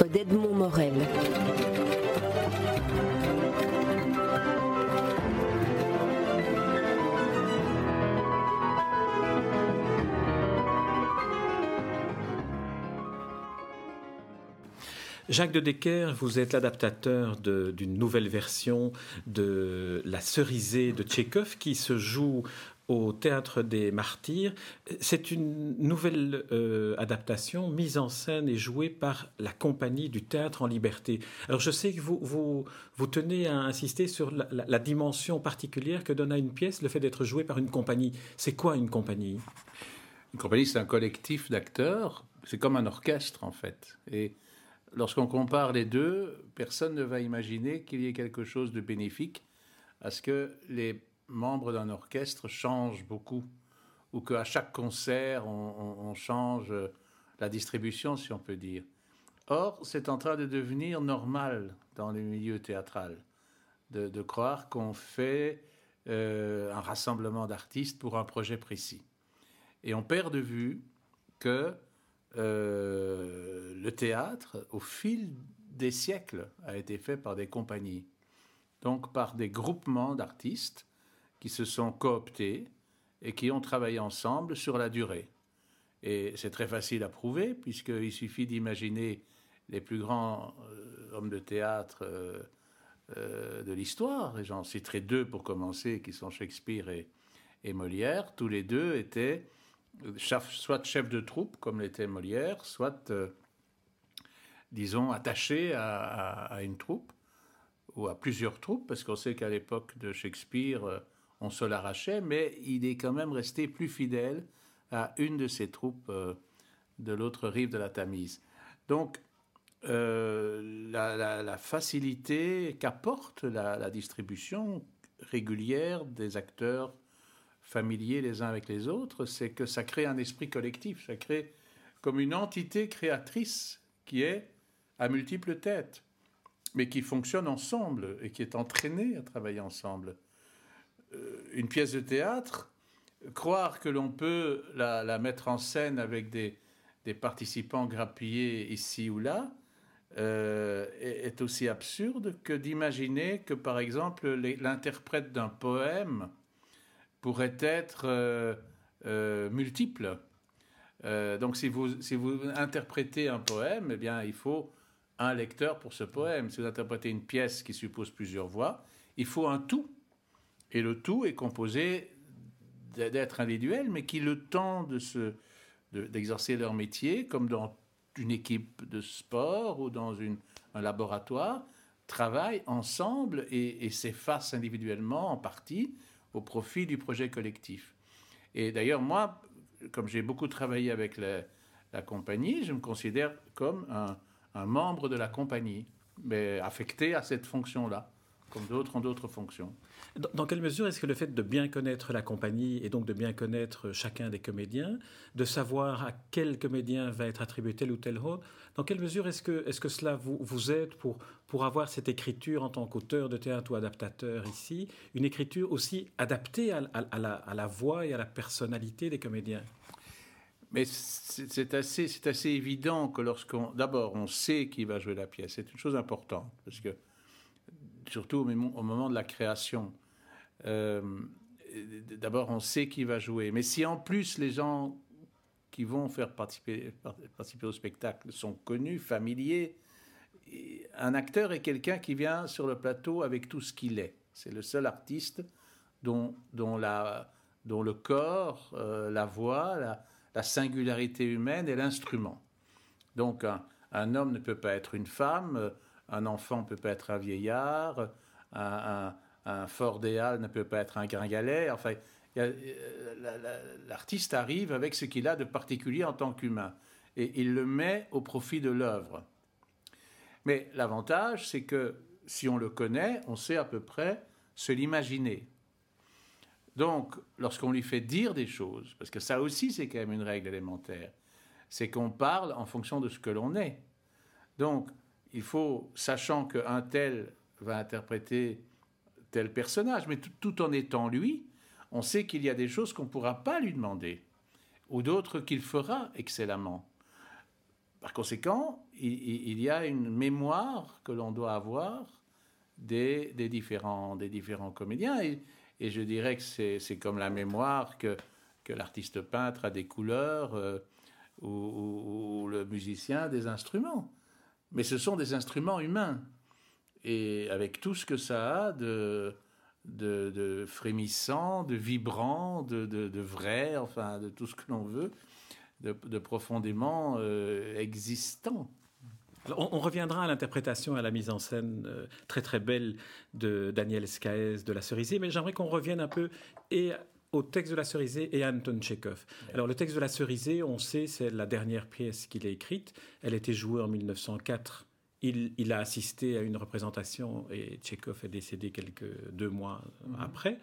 d'Edmond Morel. Jacques de Decker, vous êtes l'adaptateur d'une nouvelle version de La Cerisée de Tchékov qui se joue au Théâtre des Martyrs. C'est une nouvelle euh, adaptation mise en scène et jouée par la compagnie du Théâtre en Liberté. Alors je sais que vous, vous, vous tenez à insister sur la, la, dimension particulière que donne à une pièce le fait d'être jouée par une compagnie. C'est quoi une compagnie? Une compagnie, c'est un collectif d'acteurs. C'est comme un orchestre en fait. Et lorsqu'on compare les deux, personne ne va imaginer qu'il y ait quelque chose de bénéfique à ce que les membres d'un orchestre changent beaucoup, ou qu'à chaque concert, on, change la distribution, si on peut dire. Or, c'est en train de devenir normal dans le milieu théâtral, de, croire qu'on fait euh, un rassemblement d'artistes pour un projet précis. Et on perd de vue que euh, le théâtre, au fil des siècles, a été fait par des compagnies, donc par des groupements d'artistes qui se sont cooptés et qui ont travaillé ensemble sur la durée. Et c'est très facile à prouver, puisqu'il suffit d'imaginer les plus grands euh, hommes de théâtre euh, de l'histoire, et j'en citerai deux pour commencer, qui sont Shakespeare et, et Molière, tous les deux étaient soit chef de troupe, comme l'était Molière, soit, euh, disons, attaché à, une troupe, ou à plusieurs troupes, parce qu'on sait qu'à l'époque de Shakespeare, euh, on se l'arrachait, mais il est quand même resté plus fidèle à une de ses troupes euh, de l'autre rive de la Tamise. Donc, la, facilité qu'apporte la distribution régulière des acteurs familiers les uns avec les autres, c'est que ça crée un esprit collectif, ça crée comme une entité créatrice qui est à multiples têtes, mais qui fonctionne ensemble et qui est entraînée à travailler ensemble. Euh, une pièce de théâtre, croire que l'on peut la, mettre en scène avec des, participants grappillés ici ou là, euh, est, aussi absurde que d'imaginer que, par exemple, l'interprète d'un poème pourrait être euh, multiple. Donc si vous, si vous interprétez un poème, eh bien, il faut un lecteur pour ce poème. Si vous interprétez une pièce qui suppose plusieurs voix, il faut un tout. Et le tout est composé d'être individuel, mais qui, le temps de d'exercer leur métier, comme dans une équipe de sport ou dans un laboratoire, travaillent ensemble et, et s'effacent individuellement en partie au profit du projet collectif. Et d'ailleurs, moi, comme j'ai beaucoup travaillé avec la, compagnie, je me considère comme un, un, membre de la compagnie, mais affecté à cette fonction-là, comme d'autres ont d'autres fonctions. Dans quelle mesure est-ce que le fait de bien connaître la compagnie et donc de bien connaître chacun des comédiens, de savoir à quel comédien va être attribué tel ou tel rôle, dans quelle mesure est-ce que, est que cela vous, vous aide pour, pour avoir cette écriture en tant qu'auteur de théâtre ou adaptateur ici, une écriture aussi adaptée à, à, la, à la voix et à la personnalité des comédiens? Mais c'est assez, assez évident que lorsqu'on. D'abord, on sait qui va jouer la pièce. C'est une chose importante. Parce que, surtout au moment de la création, euh, d'abord, on sait qui va jouer. Mais si en plus les gens qui vont faire participer, participer au spectacle sont connus, familiers, un acteur est quelqu'un qui vient sur le plateau avec tout ce qu'il est. C'est le seul artiste dont, dont, la, dont le corps, euh, la voix, la, la, singularité humaine est l'instrument. Donc un, un, homme ne peut pas être une femme, un enfant ne peut pas être un vieillard, un, un fort déal ne peut pas être un gringalet. Enfin, l'artiste arrive avec ce qu'il a de particulier en tant qu'humain et il le met au profit de l'œuvre. Mais l'avantage, c'est que si on le connaît, on sait à peu près se l'imaginer. Donc, lorsqu'on lui fait dire des choses, parce que ça aussi c'est quand même une règle élémentaire, c'est qu'on parle en fonction de ce que l'on est. Donc, il faut, sachant qu'un tel va interpréter tel personnage, mais tout, en étant lui, on sait qu'il y a des choses qu'on ne pourra pas lui demander, ou d'autres qu'il fera excellemment. Par conséquent, il, y a une mémoire que l'on doit avoir des, différents, des différents comédiens. Et, je dirais que c'est comme la mémoire que, l'artiste peintre a des couleurs euh, ou, le musicien des instruments. Mais ce sont des instruments humains. Et avec tout ce que ça a de, de, frémissant, de vibrant, de, de, vrai, enfin de tout ce que l'on veut, de, profondément euh, existant. on, reviendra à l'interprétation, à la mise en scène euh, très très belle de Daniel Skaez de La Cerisier, mais j'aimerais qu'on revienne un peu et au texte de La Cerisée et Anton Tchekhov. Alors le texte de La Cerisée, on sait, c'est la dernière pièce qu'il a écrite. Elle a été jouée en 1904 il, a assisté à une représentation et Tchekhov est décédé quelques deux mois mhm. après.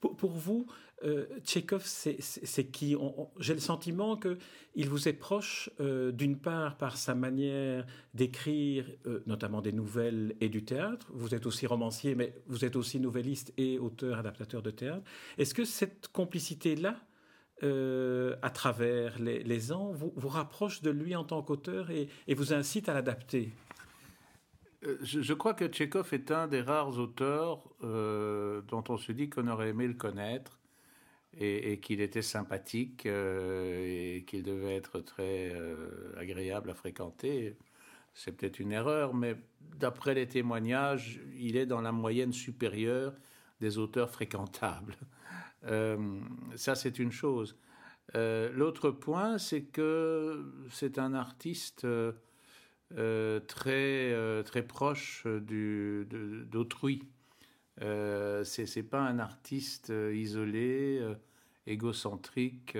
Pour, vous, euh, Tchekhov, c'est qui? J'ai le sentiment qu'il vous est proche, euh, d'une part par sa manière d'écrire, euh, notamment des nouvelles et du théâtre. Vous êtes aussi romancier, mais vous êtes aussi nouvelliste et auteur, adaptateur de théâtre. Est-ce que cette complicité-là, à travers les, ans, vous, vous rapproche de lui en tant qu'auteur et vous incite à l'adapter? Euh, je, crois que Tchékov est un des rares auteurs euh, dont on se dit qu'on aurait aimé le connaître et, qu'il était sympathique euh, et qu'il devait être très agréable à fréquenter. C'est peut-être une erreur, mais d'après les témoignages, il est dans la moyenne supérieure des auteurs fréquentables. ça, c'est une chose. L'autre point, c'est que c'est un artiste euh, très, euh, très proche d'autrui. Euh, c'est pas un artiste euh, isolé, égocentrique,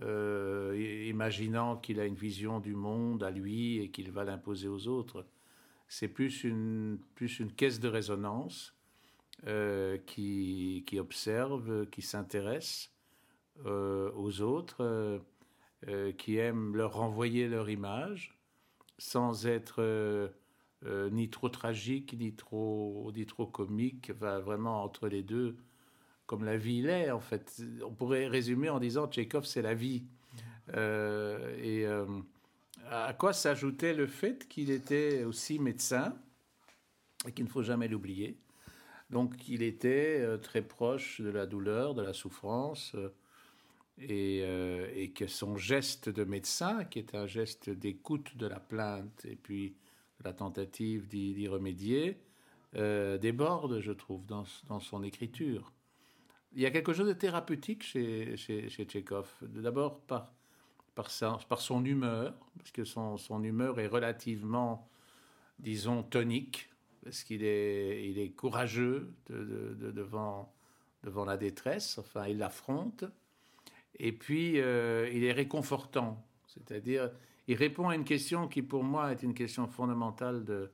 imaginant qu'il a une vision du monde à lui et qu'il va l'imposer aux autres. C'est plus une, plus une caisse de résonance qui, qui, observe, qui s'intéresse aux autres, qui aime leur renvoyer leur image sans être euh, euh, ni trop tragique, ni trop, ni trop comique, va vraiment entre les deux, comme la vie l'est, en fait. On pourrait résumer en disant Tchekhov, c'est la vie. Euh, et à quoi s'ajoutait le fait qu'il était aussi médecin, et qu'il ne faut jamais l'oublier. Donc il était très proche de la douleur, de la souffrance. Euh, et, que son geste de médecin, qui est un geste d'écoute de la plainte et puis de la tentative d'y remédier, euh, déborde, je trouve, dans, son écriture. Il y a quelque chose de thérapeutique chez, chez, Tchekhov. D'abord par, son humeur, parce que son, humeur est relativement, disons, tonique, parce qu'il est, courageux devant la détresse, enfin, il l'affronte. Et puis, euh, il est réconfortant. C'est-à-dire, il répond à une question qui, pour moi, est une question fondamentale de,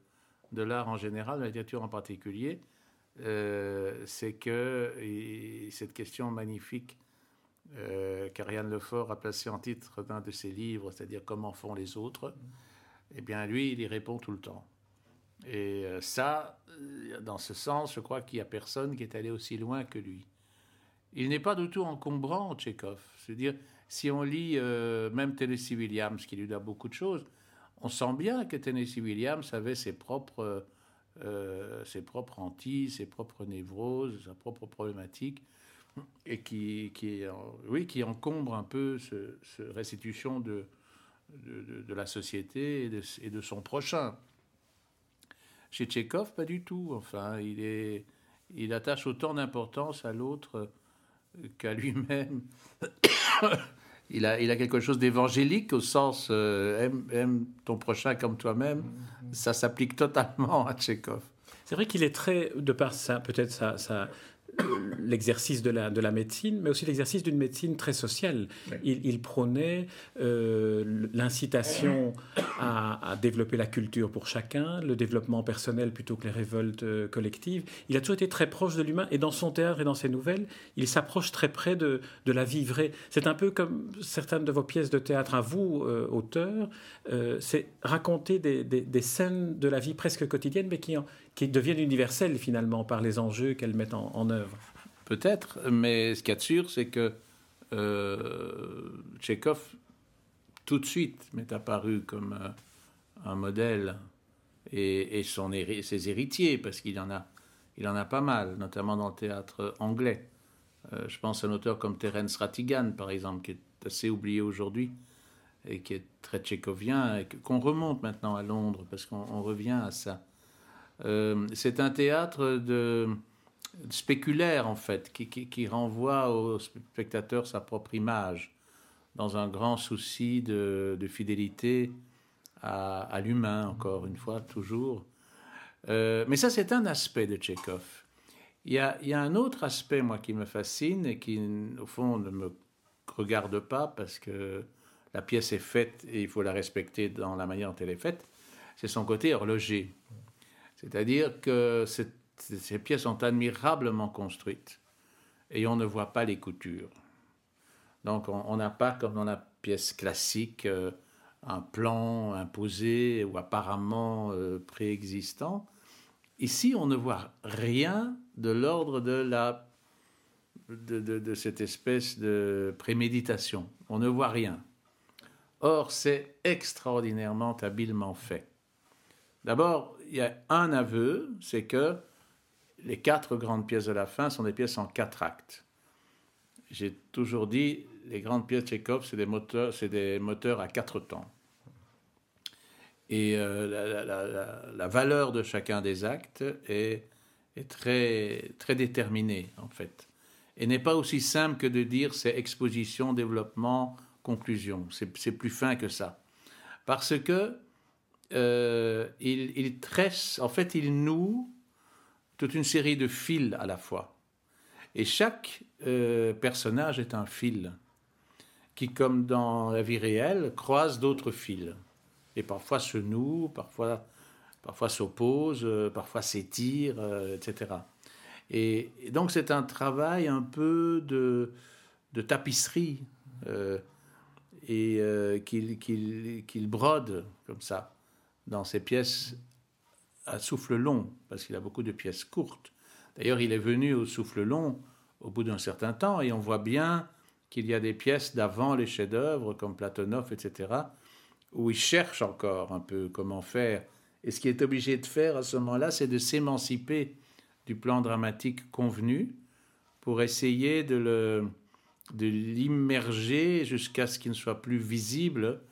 l'art en général, de la littérature en particulier. Euh, c'est que cette question magnifique euh, qu'Ariane Lefort a placée en titre d'un de ses livres, c'est-à-dire Comment font les autres, eh bien, lui, il y répond tout le temps. Et ça, dans ce sens, je crois qu'il n'y a personne qui est allé aussi loin que lui. Il n'est pas du tout encombrant, Tchekhov. C'est-à-dire, si on lit euh, même Tennessee Williams, qui lui doit beaucoup de choses, on sent bien que Tennessee Williams avait ses propres, euh, ses propres hantises, ses propres névroses, sa propre problématique, et qui, oui, qui encombre un peu cette restitution de, la société et de, et de, son prochain. Chez Tchekhov, pas du tout. Enfin, il, est, il attache autant d'importance à l'autre qu'à lui-même. il, a, il a quelque chose d'évangélique au sens euh, aime, ton prochain comme toi-même. Ça s'applique totalement à Tchékov. C'est vrai qu'il est très, de par peut-être ça, ça, l'exercice de la, de la médecine, mais aussi l'exercice d'une médecine très sociale. Il, prônait euh, l'incitation à, développer la culture pour chacun, le développement personnel plutôt que les révoltes euh, collectives. Il a toujours été très proche de l'humain et dans son théâtre et dans ses nouvelles, il s'approche très près de, de la vie vraie. C'est un peu comme certaines de vos pièces de théâtre à vous, euh, auteurs, c'est raconter des, des, scènes de la vie presque quotidienne, mais qui, qui deviennent universelles finalement par les enjeux qu'elles mettent en, œuvre. Peut-être, mais ce qu'il y a de sûr, c'est que euh, Tchekhov, tout de suite, m'est apparu comme un modèle et, son, ses héritiers, parce qu'il en a, en a pas mal, notamment dans le théâtre anglais. Euh, je pense à un auteur comme Terence Rattigan, par exemple, qui est assez oublié aujourd'hui et qui est très tchécovien, et qu'on remonte maintenant à Londres, parce qu'on revient à ça. Euh, c'est un théâtre spéculaire, en fait, qui, renvoie au spectateur sa propre image, dans un grand souci de, fidélité à, l'humain, encore une fois, toujours. Euh, mais ça, c'est un aspect de a, il y, a, un autre aspect, moi, qui me fascine et qui, au fond, ne me regarde pas parce que la pièce est faite et il faut la respecter dans la manière dont elle est faite. C'est son côté horloger. C'est-à-dire que ces pièces sont admirablement construites et on ne voit pas les coutures. Donc on n'a pas, comme dans la pièce classique, euh, un plan imposé ou apparemment euh, préexistant. Ici, on ne voit rien de l'ordre de de, cette espèce de préméditation. On ne voit rien. Or, c'est extraordinairement habilement fait. D'abord, il y a un aveu, c'est que les quatre grandes pièces de la fin sont des pièces en quatre actes. J'ai toujours dit, les grandes pièces Tchekhov, c'est des c'est des moteurs à quatre temps. Et euh, la, valeur de chacun des actes est, est, très, très déterminée, en fait. Et n'est pas aussi simple que de dire c'est exposition, développement, conclusion. C'est plus fin que ça. Parce que euh, il, tresse, en fait, il noue toute une série de fils à la fois. Et chaque euh, personnage est un fil qui, comme dans la vie réelle, croise d'autres fils. Et parfois se noue, parfois, parfois s'oppose, euh, parfois s'étire, etc. Et, donc c'est un travail un peu de, de tapisserie et qu'il brode comme ça dans ses pièces à souffle long, parce qu'il a beaucoup de pièces courtes. D'ailleurs, il est venu au souffle long au bout d'un certain temps, et on voit bien qu'il y a des pièces d'avant les chefs-d'œuvre, comme Platonov, etc., où il cherche encore un peu comment faire. Et ce qu'il est obligé de faire à ce moment-là, c'est de s'émanciper du plan dramatique convenu pour essayer de l'immerger jusqu'à ce qu'il ne soit plus visible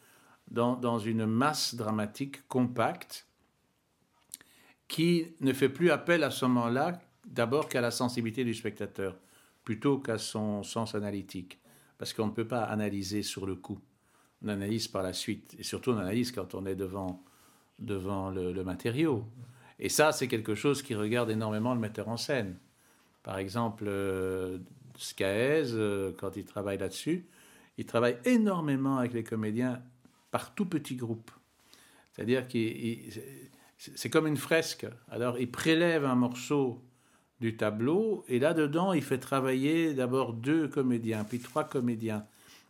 dans, une masse dramatique compacte qui ne fait plus appel à ce moment-là d'abord qu'à la sensibilité du spectateur, plutôt qu'à son sens analytique. Parce qu'on ne peut pas analyser sur le coup. On analyse par la suite. Et surtout, on analyse quand on est devant, devant le, matériau. Et ça, c'est quelque chose qui regarde énormément le metteur en scène. Par exemple, euh, Scaez, euh, quand il travaille là-dessus, il travaille énormément avec les comédiens par tout petit groupe. C'est-à-dire que c'est comme une fresque. Alors il prélève un morceau du tableau et là-dedans il fait travailler d'abord deux comédiens, puis trois comédiens.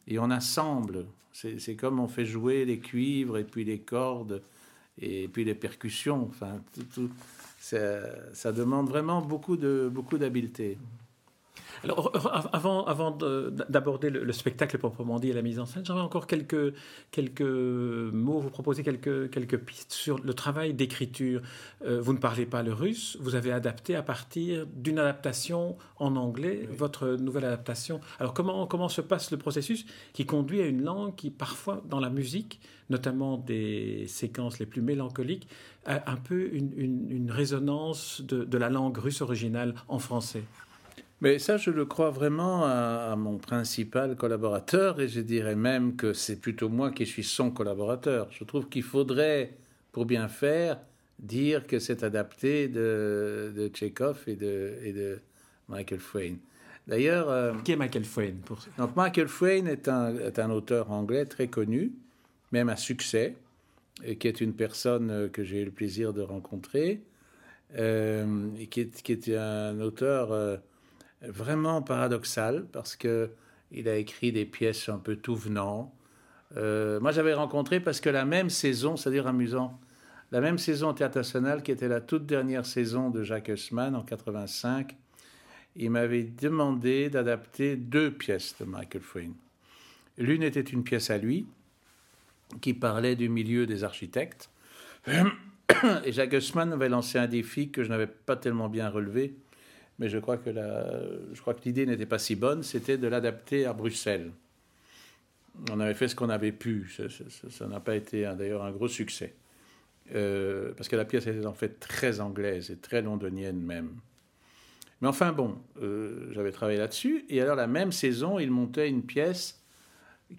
Et on assemble. C'est comme on fait jouer les cuivres et puis les cordes et puis les percussions. Enfin, tout, ça, ça, demande vraiment beaucoup de beaucoup d'habileté. Alors, avant, avant d'aborder le, spectacle proprement dit et la mise en scène, j'aimerais encore quelques, quelques mots, vous proposer quelques, quelques pistes sur le travail d'écriture. Euh, vous ne parlez pas le russe, vous avez adapté à partir d'une adaptation en anglais, votre nouvelle adaptation. Alors, comment, comment se passe le processus qui conduit à une langue qui, parfois, dans la musique, notamment des séquences les plus mélancoliques, a un peu une, une, résonance de, de la langue russe originale en français? Mais ça, je le crois vraiment à, mon principal collaborateur, et je dirais même que c'est plutôt moi qui suis son collaborateur. Je trouve qu'il faudrait, pour bien faire, dire que c'est adapté de, de Tchekhov et de, et de Michael Frayn. D'ailleurs... Euh, qui est Michael Frayn pour... Donc Michael Frayn est un, est un auteur anglais très connu, même à succès, et qui est une personne que j'ai eu le plaisir de rencontrer, euh, et qui est, qui est un auteur... Euh, vraiment paradoxal parce que il a écrit des pièces un peu tout venant. Euh, moi, j'avais rencontré parce que la même saison, c'est-à-dire amusant, la même saison au Théâtre National, qui était la toute dernière saison de Jacques Haussmann en 85, il m'avait demandé d'adapter deux pièces de Michael Frayn. L'une était une pièce à lui, qui parlait du milieu des architectes, Et Jacques Haussmann avait lancé un défi que je n'avais pas tellement bien relevé, mais je crois que, je crois que l'idée n'était pas si bonne, c'était de l'adapter à Bruxelles. On avait fait ce qu'on avait pu, ça n'a pas été d'ailleurs un gros succès, euh, parce que la pièce était en fait très anglaise et très londonienne même. Mais enfin bon, euh, j'avais travaillé là-dessus, et alors la même saison, il montait une pièce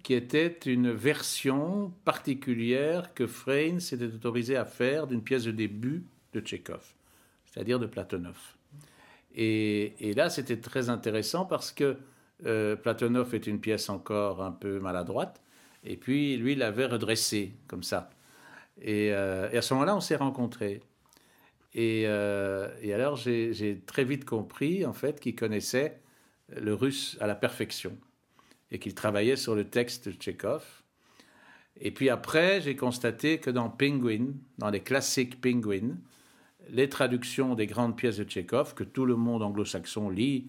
qui était une version particulière que Freyne s'était autorisé à faire d'une pièce de début de Tchekhov, c'est-à-dire de Platonov. Et, là, c'était très intéressant parce que euh, Platonov est une pièce encore un peu maladroite, et puis lui, l'avait redressée comme ça. Et, euh, à ce moment-là, on s'est rencontrés. Et, euh, et alors, j'ai très vite compris, en fait, qu'il connaissait le russe à la perfection et qu'il travaillait sur le texte de Tchekhov. Et puis après, j'ai constaté que dans Penguin, dans les classiques Penguin, les traductions des grandes pièces de Tchekhov, que tout le monde anglo-saxon lit,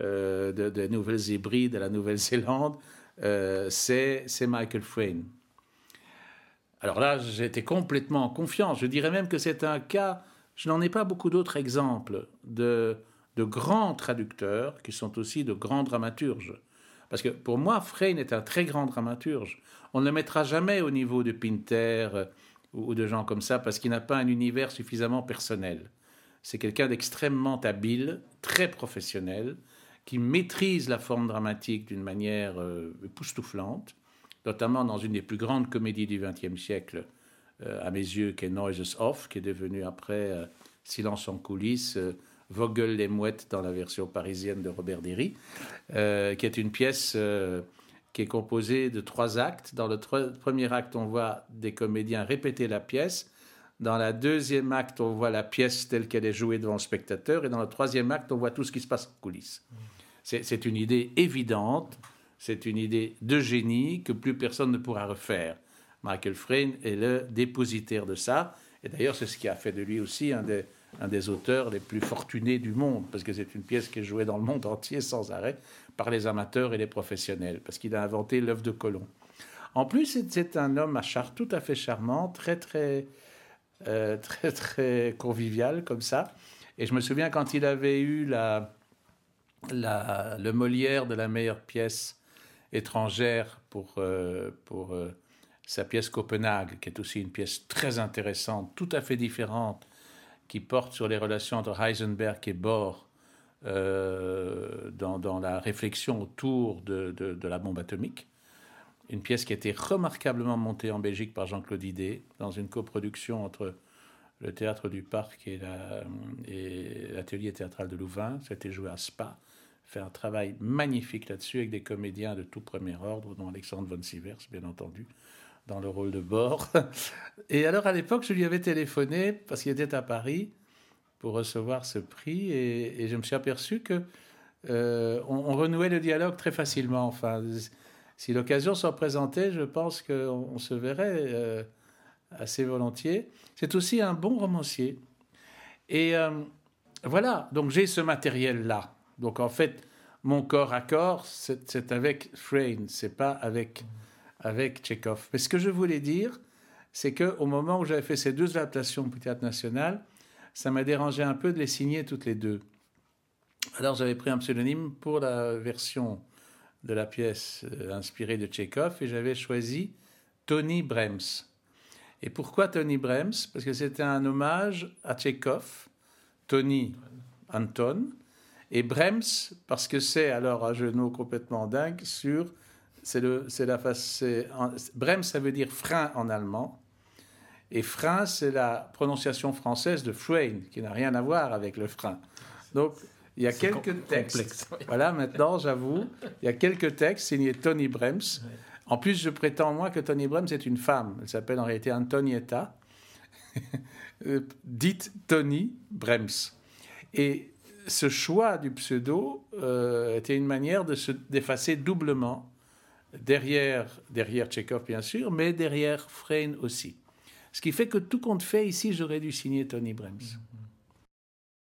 euh, de, Nouvelles Hybrides de la Nouvelle-Zélande, euh, c'est Michael Frayn. Alors là, j'étais complètement en confiance. Je dirais même que c'est un cas, je n'en ai pas beaucoup d'autres exemples de, grands traducteurs qui sont aussi de grands dramaturges. Parce que pour moi, Freyne est un très grand dramaturge. On ne le mettra jamais au niveau de Pinter ou de gens comme ça parce qu'il n'a pas un univers suffisamment personnel. C'est quelqu'un d'extrêmement habile, très professionnel, qui maîtrise la forme dramatique d'une manière euh, époustouflante, notamment dans une des plus grandes comédies du XXe siècle, euh, à mes yeux, qui est Noises Off, qui est devenu après Silence en coulisses Vogel les mouettes dans la version parisienne de Robert Derry, euh, qui est une pièce euh, qui est composée de trois actes. Dans le premier acte, on voit des comédiens répéter la pièce. Dans le deuxième acte, on voit la pièce telle qu'elle est jouée devant le spectateur. Et dans le troisième acte, on voit tout ce qui se passe en coulisses. C'est une idée évidente, c'est une idée de génie que plus personne ne pourra refaire. Michael Frayn est le dépositaire de ça. Et d'ailleurs, c'est ce qui a fait de lui aussi un des un des auteurs les plus fortunés du monde, parce que c'est une pièce qui est jouée dans le monde entier sans arrêt par les amateurs et les professionnels, parce qu'il a inventé l'œuvre de Colomb. En plus, c'est un homme à char tout à fait charmant, très très euh, très très convivial comme ça. Et je me souviens quand il avait eu la, le Molière de la meilleure pièce étrangère pour euh, pour euh, sa pièce Copenhague, qui est aussi une pièce très intéressante, tout à fait différente qui porte sur les relations entre Heisenberg et Bohr euh, dans, la réflexion autour de, la bombe atomique. Une pièce qui a été remarquablement montée en Belgique par Jean-Claude Idé dans une coproduction entre le Théâtre du Parc et l'Atelier théâtral de Louvain. Été joué à Spa. Fait un travail magnifique là-dessus avec des comédiens de tout premier ordre, dont Alexandre von Sievers, bien entendu dans le rôle de bord. Et alors, à l'époque, je lui avais téléphoné parce qu'il était à Paris pour recevoir ce prix et, je me suis aperçu que euh, on, renouait le dialogue très facilement. Enfin, si l'occasion s'en présentait, je pense qu'on se verrait euh, assez volontiers. C'est aussi un bon romancier. Et euh, voilà, donc j'ai ce matériel-là. Donc en fait, mon corps à corps, c'est avec Frayne, c'est pas avec avec Tchekhov. Mais ce que je voulais dire, c'est qu'au moment où j'avais fait ces deux adaptations pour Théâtre National, ça m'a dérangé un peu de les signer toutes les deux. Alors j'avais pris un pseudonyme pour la version de la pièce euh, inspirée de Tchekhov et j'avais choisi Tony Brems. Et pourquoi Tony Brems? Parce que c'était un hommage à Tchekhov, Tony Anton, et Brems parce que c'est alors un genou complètement dingue sur c'est le, c'est la face. Brem, ça veut dire frein en allemand. Et frein, c'est la prononciation française de frein, qui n'a rien à voir avec le frein. Donc, il y a quelques textes. Voilà, maintenant, j'avoue, il y a quelques textes signés Tony Brems. En plus, je prétends, moi, que Tony Brems est une femme. Elle s'appelle en réalité Antonietta, dite Tony Brems. Et ce choix du pseudo euh, était une manière de se d'effacer doublement derrière, derrière Tchekhov bien sûr, mais derrière Frein aussi. Ce qui fait que tout compte fait, ici, j'aurais dû signer Tony Brems.